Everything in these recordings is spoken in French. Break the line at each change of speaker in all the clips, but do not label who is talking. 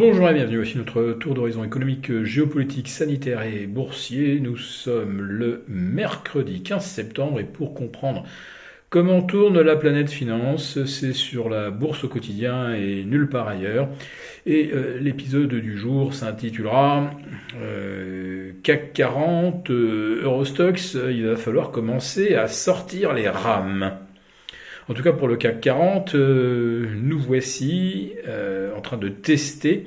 Bonjour et bienvenue, voici notre tour d'horizon économique, géopolitique, sanitaire et boursier. Nous sommes le mercredi 15 septembre et pour comprendre comment tourne la planète finance, c'est sur la bourse au quotidien et nulle part ailleurs. Et euh, l'épisode du jour s'intitulera euh, CAC 40, euh, Eurostox, il va falloir commencer à sortir les rames. En tout cas, pour le CAC 40, euh, nous voici euh, en train de tester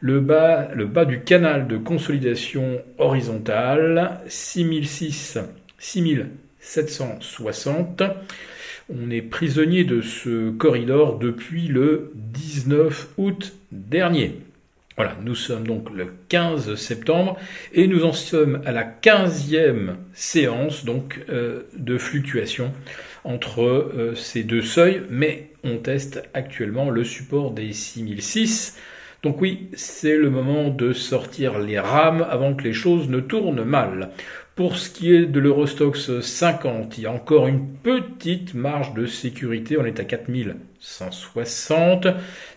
le bas, du canal de consolidation horizontale 6006, 6760. On est prisonnier de ce corridor depuis le 19 août dernier. Voilà, nous sommes donc le 15 septembre et nous en sommes à la 15e séance donc euh, de fluctuation entre euh, ces deux seuils, mais on teste actuellement le support des 6006. Donc oui, c'est le moment de sortir les rames avant que les choses ne tournent mal. Pour ce qui est de l'Eurostox 50, il y a encore une petite marge de sécurité. On est à 4160.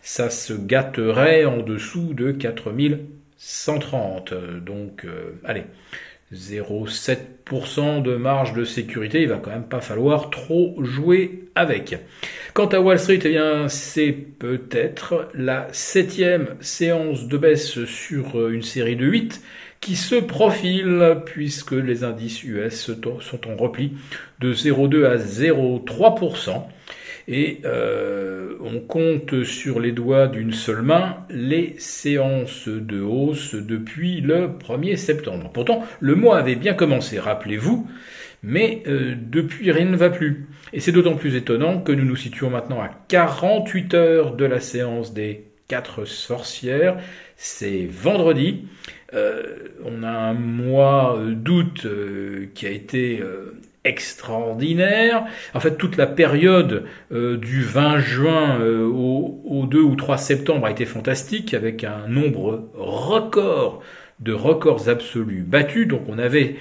Ça se gâterait en dessous de 4130. Donc, euh, allez, 0,7% de marge de sécurité. Il va quand même pas falloir trop jouer avec. Quant à Wall Street, eh bien, c'est peut-être la septième séance de baisse sur une série de 8 qui se profile puisque les indices US sont en repli de 0,2 à 0,3%. Et euh, on compte sur les doigts d'une seule main les séances de hausse depuis le 1er septembre. Pourtant, le mois avait bien commencé, rappelez-vous, mais euh, depuis rien ne va plus. Et c'est d'autant plus étonnant que nous nous situons maintenant à 48 heures de la séance des quatre sorcières. C'est vendredi. Euh, on a un mois d'août qui a été extraordinaire. En fait, toute la période du 20 juin au, au, 2 ou 3 septembre a été fantastique, avec un nombre record de records absolus battus. Donc on avait,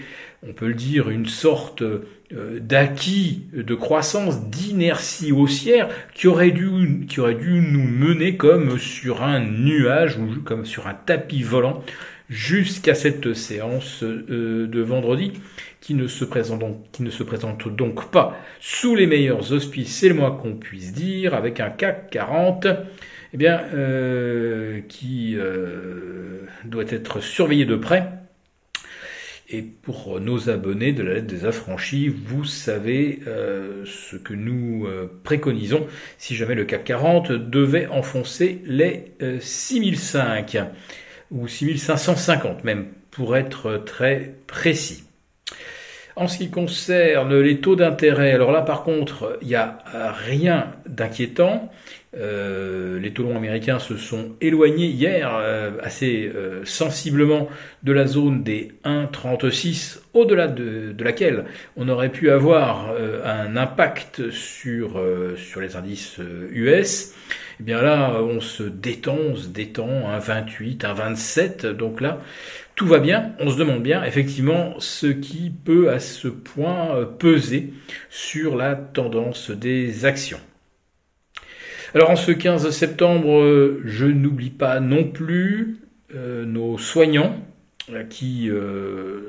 on peut le dire, une sorte d'acquis de croissance, d'inertie haussière qui aurait, dû, qui aurait dû nous mener comme sur un nuage ou comme sur un tapis volant jusqu'à cette séance euh, de vendredi qui ne, se présente donc, pas sous les meilleurs auspices, c'est le moins qu'on puisse dire, avec un CAC 40 eh bien, euh, qui euh, doit être surveillé de près. Et pour nos abonnés de la lettre des affranchis, vous savez ce que nous préconisons si jamais le CAC 40 devait enfoncer les 6005 ou 6550 même, pour être très précis. En ce qui concerne les taux d'intérêt, alors là par contre, il n'y a rien d'inquiétant. Euh, les taux longs américains se sont éloignés hier euh, assez euh, sensiblement de la zone des 1,36, au-delà de, de, laquelle on aurait pu avoir un impact sur, sur les indices US. Eh bien là, on se détend, on se détend, un 28, un 27, donc là, tout va bien, on se demande bien effectivement ce qui peut à ce point peser sur la tendance des actions. Alors en ce 15 septembre, euh, je n'oublie pas non plus euh, nos soignants euh, qui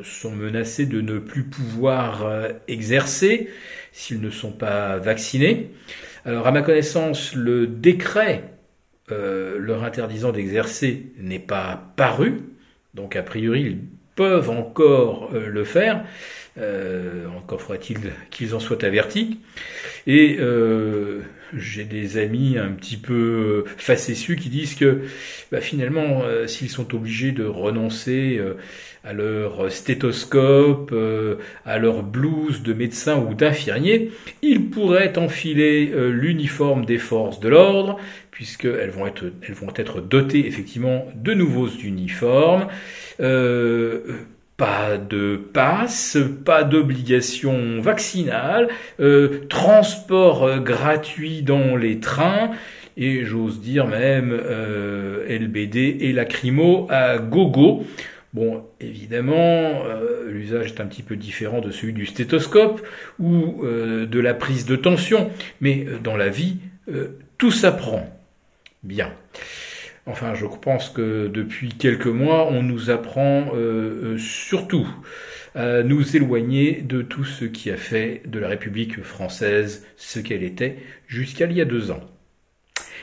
sont menacés de ne plus pouvoir exercer s'ils ne sont pas vaccinés. Alors à ma connaissance, le décret leur interdisant d'exercer n'est pas paru, donc a priori ils peuvent encore le faire. Euh, encore faudrait-il qu'ils en soient avertis. Et euh, j'ai des amis un petit peu facétieux qui disent que bah, finalement, euh, s'ils sont obligés de renoncer euh, à leur stéthoscope, euh, à leur blouse de médecin ou d'infirmier, ils pourraient enfiler l'uniforme des forces de l'ordre, puisqu'elles vont être, elles vont être dotées effectivement de nouveaux uniformes. Pas de passe, pas d'obligation vaccinale, euh, transport euh, gratuit dans les trains, et j'ose dire même euh, LBD et lacrymo à gogo. Bon, évidemment, l'usage est un petit peu différent de celui du stéthoscope ou de la prise de tension, mais dans la vie, tout s'apprend. Bien. Enfin, je pense que depuis quelques mois, on nous apprend euh, euh, surtout à nous éloigner de tout ce qui a fait de la République française ce qu'elle était jusqu'à il y a deux ans.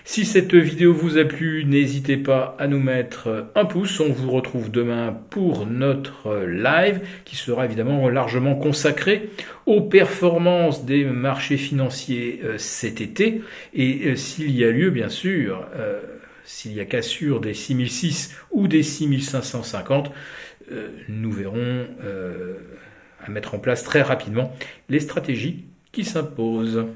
Si cette vidéo vous a plu, n'hésitez pas à nous mettre un pouce. On vous retrouve demain pour notre live qui sera évidemment largement consacré aux performances des marchés financiers euh, cet été. Et s'il y a lieu, bien sûr, s'il y a cassure des 6006 ou des 6550, nous verrons à mettre en place très rapidement les stratégies qui s'imposent.